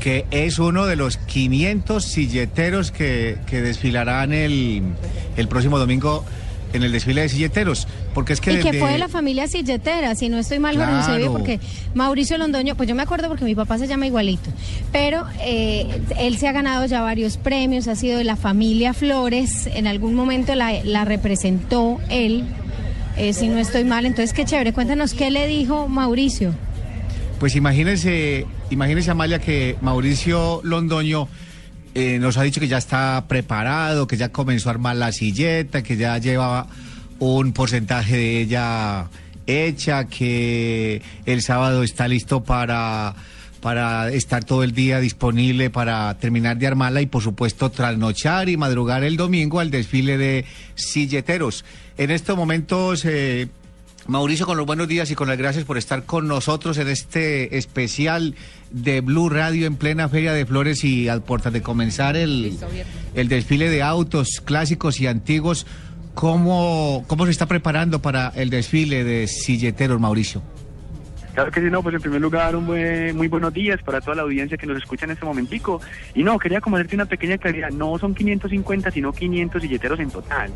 que es uno de los 500 silleteros que, que desfilarán el, el próximo domingo en el desfile de silleteros. Porque es que y que fue de la familia silletera, si no estoy mal, Jorge Claro. Eusebio, porque Mauricio Londoño, pues yo me acuerdo porque mi papá se llama igualito, pero eh, él se ha ganado ya varios premios, ha sido de la familia Flores, en algún momento la, la representó él, eh, si no estoy mal, entonces qué chévere, cuéntanos qué le dijo Mauricio. Pues imagínense, imagínense Amalia que Mauricio Londoño eh, nos ha dicho que ya está preparado, que ya comenzó a armar la silleta, que ya lleva un porcentaje de ella hecha, que el sábado está listo para para estar todo el día disponible para terminar de armarla y por supuesto trasnochar y madrugar el domingo al desfile de silleteros. En estos momentos eh, Mauricio, con los buenos días y con las gracias por estar con nosotros en este especial de Blue Radio en plena Feria de Flores y al puertas de comenzar el, el desfile de autos clásicos y antiguos. ¿Cómo, ¿Cómo se está preparando para el desfile de silleteros, Mauricio? Claro que sí, no, pues en primer lugar, un buen- muy buenos días para toda la audiencia que nos escucha en este momentico. Y no, quería como hacerte una pequeña claridad, no son 550, sino 500 silleteros en total,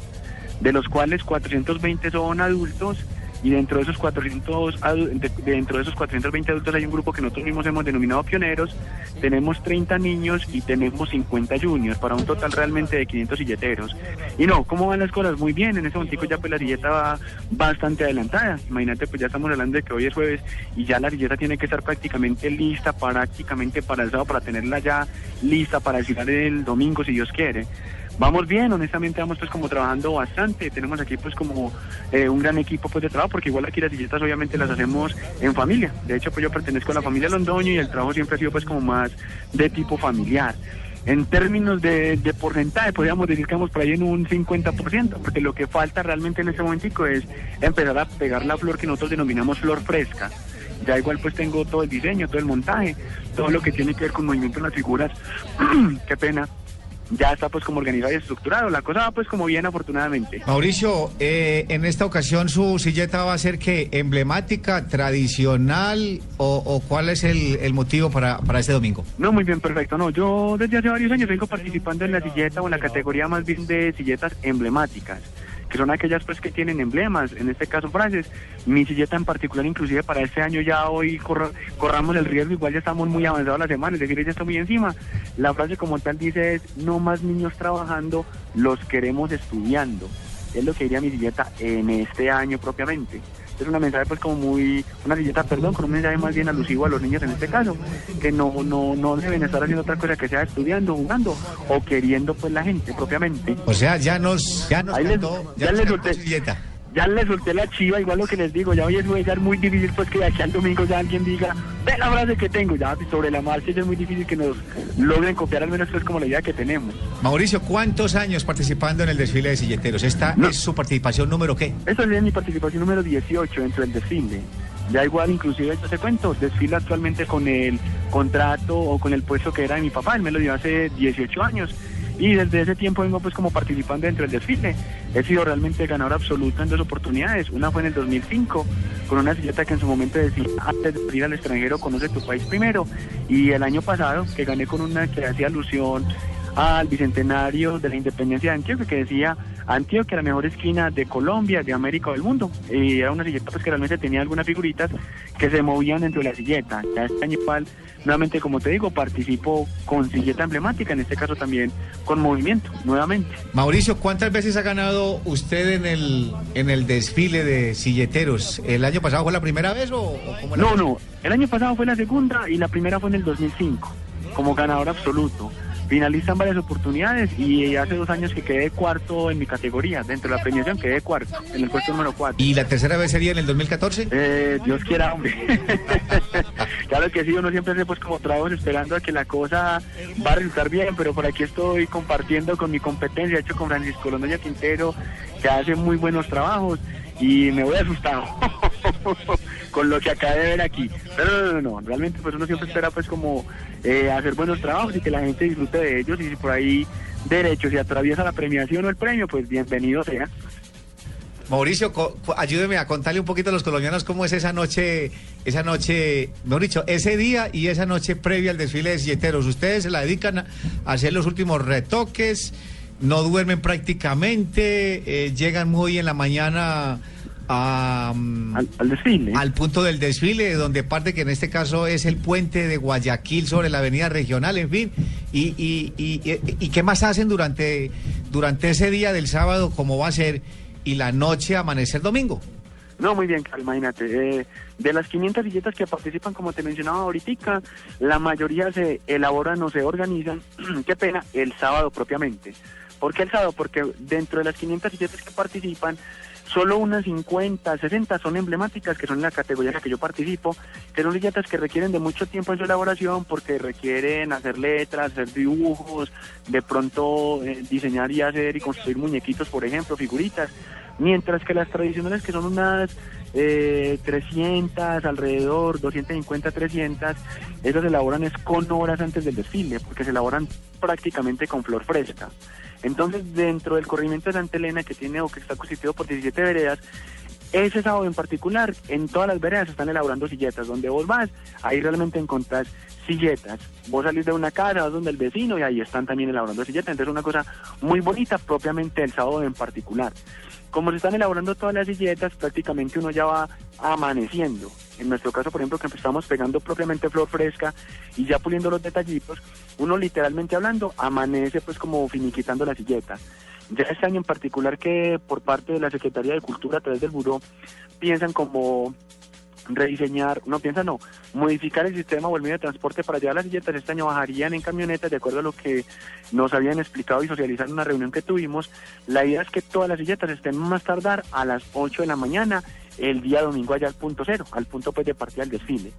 de los cuales 420 son adultos y dentro de esos 400 adu- de- dentro de esos 420 adultos hay un grupo que nosotros mismos hemos denominado pioneros, tenemos 30 niños y tenemos 50 juniors para un total realmente de 500 silleteros. Y no, ¿cómo van las cosas? Muy bien, en ese momentico ya pues la silleta va bastante adelantada. Imagínate, pues ya estamos hablando de que hoy es jueves y ya la silleta tiene que estar prácticamente lista, prácticamente para el sábado, para tenerla ya lista para el domingo si Dios quiere. Vamos bien, honestamente vamos pues como trabajando bastante, tenemos aquí pues como eh, un gran equipo pues de trabajo, porque igual aquí las silletas obviamente las hacemos en familia, de hecho pues yo pertenezco a la familia Londoño y el trabajo siempre ha sido pues como más de tipo familiar. En términos de, de porcentaje, podríamos decir que vamos por ahí en un 50%, porque lo que falta realmente en este momentico es empezar a pegar la flor que nosotros denominamos flor fresca. Ya igual pues tengo todo el diseño, todo el montaje, todo lo que tiene que ver con movimiento en las figuras. Qué pena. Ya está pues como organizado y estructurado. La cosa va pues como bien afortunadamente. Mauricio, eh, en esta ocasión su silleta va a ser que emblemática, tradicional o, o cuál es el, el motivo para, para este domingo? No, muy bien, perfecto. No, yo desde hace varios años vengo participando en la silleta o en la categoría más bien de silletas emblemáticas, que son aquellas pues que tienen emblemas, en este caso frases. Mi silleta en particular, inclusive para este año ya hoy corra- corramos el riesgo, igual ya estamos muy avanzados la semana, es decir, ya está muy encima. La frase como tal dice es, no más niños trabajando, los queremos estudiando. Es lo que diría mi silleta en este año propiamente. Es una mensaje pues como muy, una silleta, perdón, con un mensaje más bien alusivo a los niños en este caso, que no, no, no deben estar haciendo otra cosa que sea estudiando, jugando o queriendo pues la gente propiamente. O sea, ya nos, ya nos Ahí les- cantó, ya ya nos les cantó solté. su silleta. Ya le solté la chiva, igual lo que les digo, ya hoy es es muy difícil pues que de aquí al domingo ya alguien diga, ve la frase que tengo, ya sobre la marcha es muy difícil que nos logren copiar al menos pues como la idea que tenemos. Mauricio, ¿cuántos años participando en el desfile de silleteros? ¿Esta No. es su participación número qué? Esta sería mi participación número 18 dentro del desfile. Ya igual, inclusive, yo te cuento, desfilo actualmente con el contrato o con el puesto que era de mi papá, él me lo dio hace 18 años. Y desde ese tiempo vengo pues como participando dentro del desfile. He sido realmente ganador absoluto en dos oportunidades. Una fue en el 2005, con una silleta que en su momento decía, antes de ir al extranjero, conoce tu país primero. Y el año pasado, que gané con una que hacía alusión al bicentenario de la independencia de Antioquia, que decía Antioquia, la mejor esquina de Colombia, de América o del mundo. Y era una silleta pues que realmente tenía algunas figuritas que se movían dentro de la silleta. Ya este año igual, nuevamente como te digo, participo con silleta emblemática, en este caso también con movimiento, nuevamente. Mauricio, ¿cuántas veces ha ganado usted en el, en el desfile de silleteros? ¿El año pasado fue la primera vez o, o cómo? No, no, el año pasado fue la segunda y la primera fue en el 2005, como ganador absoluto. Finalista en varias oportunidades y hace dos años que quedé cuarto en mi categoría. Dentro de la premiación quedé cuarto, en el puesto número cuatro. ¿Y la tercera vez sería en el 2014? Eh, Dios quiera, hombre. claro que sí, uno siempre hace pues como trabajos esperando a que la cosa va a resultar bien, pero por aquí estoy compartiendo con mi competencia, hecho con Francisco Londoña Quintero, que hace muy buenos trabajos y me voy asustado con lo que acabé de ver aquí. Pero no, no, no, realmente pues uno siempre espera pues como eh, hacer buenos trabajos y que la gente disfrute de ellos y si por ahí derecho se atraviesa la premiación o el premio, pues bienvenido sea. Mauricio, ayúdeme a contarle un poquito a los colombianos cómo es esa noche, esa noche, mejor dicho, ese día y esa noche previa al desfile de silleteros. Ustedes se la dedican a hacer los últimos retoques, no duermen prácticamente, eh, llegan muy en la mañana a, mm, Al, al desfile. al punto del desfile, donde parte que en este caso es el puente de Guayaquil sobre la avenida regional, en fin. ¿Y, y, y, qué más hacen durante, durante ese día del sábado, como va a ser, y la noche amanecer domingo? No, muy bien, imagínate. eh, de las 500 silletas que participan, como te mencionaba ahorita, la mayoría se elaboran o se organizan, qué pena, el sábado propiamente. ¿Por qué el sábado? Porque dentro de las 500 silletas que participan, solo unas 50, 60 son emblemáticas, que son la categoría en la que yo participo, que son silletas que requieren de mucho tiempo en su elaboración porque requieren hacer letras, hacer dibujos, de pronto eh, diseñar y hacer y construir muñequitos, por ejemplo, figuritas. Mientras que las tradicionales, que son unas eh, 300, alrededor, 250, 300, esas se elaboran es con horas antes del desfile, porque se elaboran prácticamente con flor fresca. Entonces, dentro del corrimiento de Santa Elena, que tiene o que está constituido por 17 veredas, ese sábado en particular, en todas las veredas están elaborando silletas. Donde vos vas, ahí realmente encontrás silletas. Vos salís de una casa, vas donde el vecino y ahí están también elaborando silletas. Entonces, una cosa muy bonita propiamente el sábado en particular. Como se están elaborando todas las silletas, prácticamente uno ya va amaneciendo. En nuestro caso, por ejemplo, que estamos pegando propiamente flor fresca y ya puliendo los detallitos, uno literalmente hablando amanece pues como finiquitando la silleta. Ya este año en particular que por parte de la Secretaría de Cultura a través del Buró piensan como rediseñar, no piensan no, modificar el sistema o el medio de transporte para llevar las silletas este año bajarían en camionetas de acuerdo a lo que nos habían explicado y socializado en una reunión que tuvimos. La idea es que todas las silletas estén más tardar a las 8 de la mañana el día domingo allá al punto cero, al punto pues de partida del desfile.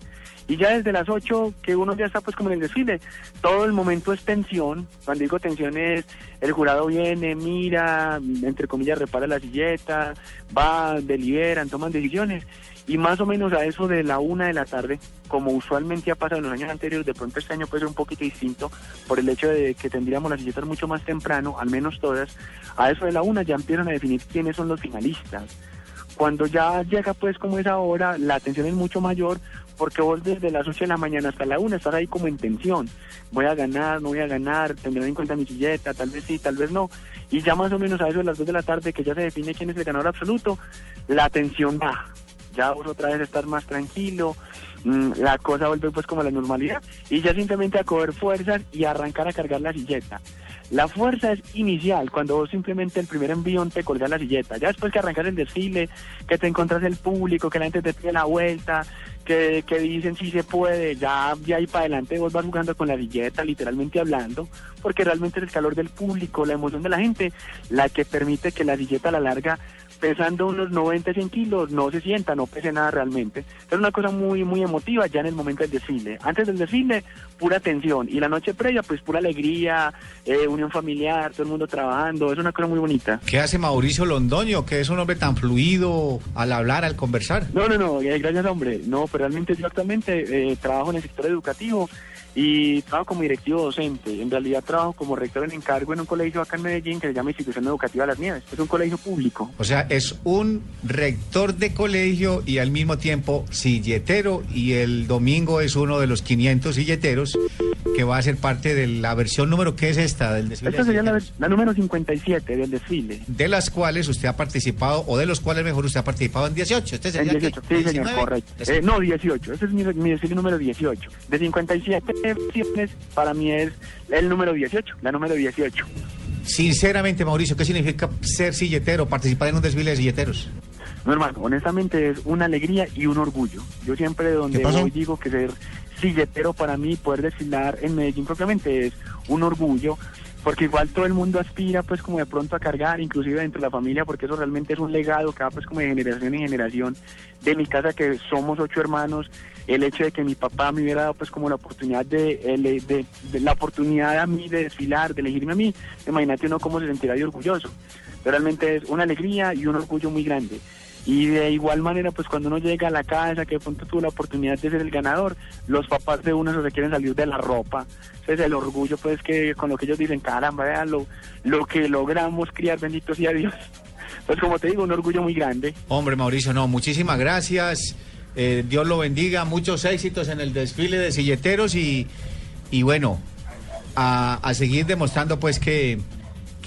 Y ya desde las 8 que uno ya está pues como en el desfile, todo el momento es tensión, cuando digo tensión es el jurado viene, mira, entre comillas repara la silleta, va, deliberan, toman decisiones y más o menos a eso de la una de la tarde, como usualmente ha pasado en los años anteriores, de pronto este año puede ser un poquito distinto por el hecho de que tendríamos las silletas mucho más temprano, al menos todas, a eso de la una ya empiezan a definir quiénes son los finalistas. Cuando ya llega pues como esa hora, la atención es mucho mayor porque vos desde las 8 de la mañana hasta la 1 estás ahí como en tensión. Voy a ganar, no voy a ganar, tendré en cuenta mi silleta, tal vez sí, tal vez no. Y ya más o menos a eso de las 2 de la tarde, que ya se define quién es el ganador absoluto, la tensión baja. Ya vos otra vez estás más tranquilo, la cosa vuelve pues como a la normalidad y ya simplemente a coger fuerzas y arrancar a cargar la silleta. La fuerza es inicial, cuando vos simplemente el primer envión te colgas la silleta. Ya después que arrancas el desfile, que te encontrás el público, que la gente te pide la vuelta, que, que dicen si se puede, ya de ahí para adelante vos vas jugando con la silleta, literalmente hablando, porque realmente es el calor del público, la emoción de la gente, la que permite que la silleta a la larga pesando unos 90, 100 kilos, no se sienta, no pese nada realmente. Es una cosa muy, muy emotiva ya en el momento del desfile. Antes del desfile, pura tensión. Y la noche previa, pues pura alegría, eh, unión familiar, todo el mundo trabajando. Es una cosa muy bonita. ¿Qué hace Mauricio Londoño, que es un hombre tan fluido al hablar, al conversar? No, no, no, eh, gracias hombre. No, pero realmente yo actualmente eh, trabajo en el sector educativo y trabajo como directivo docente. En realidad trabajo como rector en encargo en un colegio acá en Medellín que se llama Institución Educativa Las Nieves. Es un colegio público. O sea, es un rector de colegio y al mismo tiempo silletero y el domingo es uno de los 500 silleteros que va a ser parte de la versión número, ¿qué es esta? Del desfile Esta sería la, la número 57 del desfile. de las cuales usted ha participado, o de los cuales mejor usted ha participado en 18. Este En sería que 18, sí, señor, 19. correcto. Eh, no, 18. Ese es mi, mi desfile número 18. De 57 versiones, para mí es el número 18, la número 18. Sinceramente, Mauricio, ¿qué significa ser silletero, participar en un desfile de silleteros? No, hermano, honestamente es una alegría y un orgullo. Yo siempre donde voy digo que ser silletero para mí poder desfilar en Medellín propiamente es un orgullo porque igual todo el mundo aspira pues como de pronto a cargar, inclusive dentro de la familia, porque eso realmente es un legado que va pues como de generación en generación de mi casa que somos ocho hermanos, el hecho de que mi papá me hubiera dado pues como la oportunidad de, de, de- la oportunidad a mí de desfilar, de elegirme a mí, imagínate uno cómo se sentirá de orgulloso. Realmente es una alegría y un orgullo muy grande. Y de igual manera, pues cuando uno llega a la casa, que de pronto tuvo la oportunidad de ser el ganador, los papás de uno se quieren salir de la ropa. Entonces el orgullo, pues que con lo que ellos dicen, caramba, vean lo, lo que logramos criar, bendito sea Dios. Pues como te digo, un orgullo muy grande. Hombre, Mauricio, no, muchísimas gracias. Eh, Dios lo bendiga, muchos éxitos en el desfile de silleteros y, y bueno, a, a seguir demostrando pues que,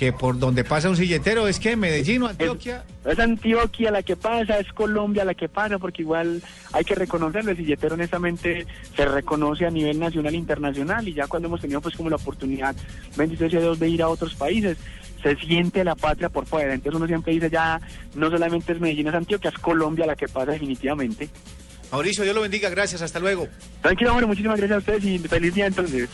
que por donde pasa un silletero es que Medellín o Antioquia. Es Antioquia la que pasa, es Colombia la que pasa, porque igual hay que reconocerlo, el silletero honestamente se reconoce a nivel nacional e internacional y ya cuando hemos tenido pues como la oportunidad, bendito sea Dios, de ir a otros países, se siente la patria por fuera, entonces uno siempre dice ya, no solamente es Medellín, es Antioquia, es Colombia la que pasa definitivamente. Mauricio, Dios lo bendiga, gracias, hasta luego. Tranquilo, hombre, muchísimas gracias a ustedes y feliz día entonces.